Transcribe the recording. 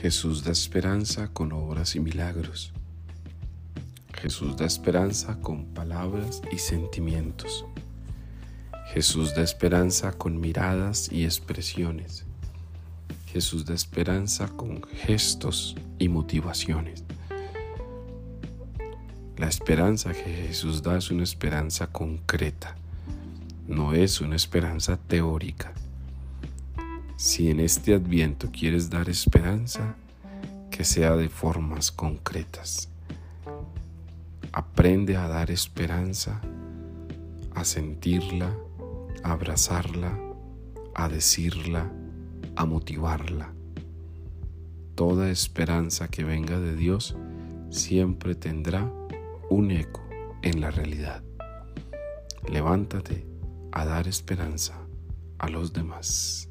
Jesús da esperanza con obras y milagros. Jesús da esperanza con palabras y sentimientos. Jesús da esperanza con miradas y expresiones. Jesús da esperanza con gestos y motivaciones. La esperanza que Jesús da es una esperanza concreta, no es una esperanza teórica. Si en este adviento quieres dar esperanza, que sea de formas concretas. Aprende a dar esperanza, a sentirla, a abrazarla, a decirla, a motivarla. Toda esperanza que venga de Dios siempre tendrá un eco en la realidad. Levántate a dar esperanza a los demás.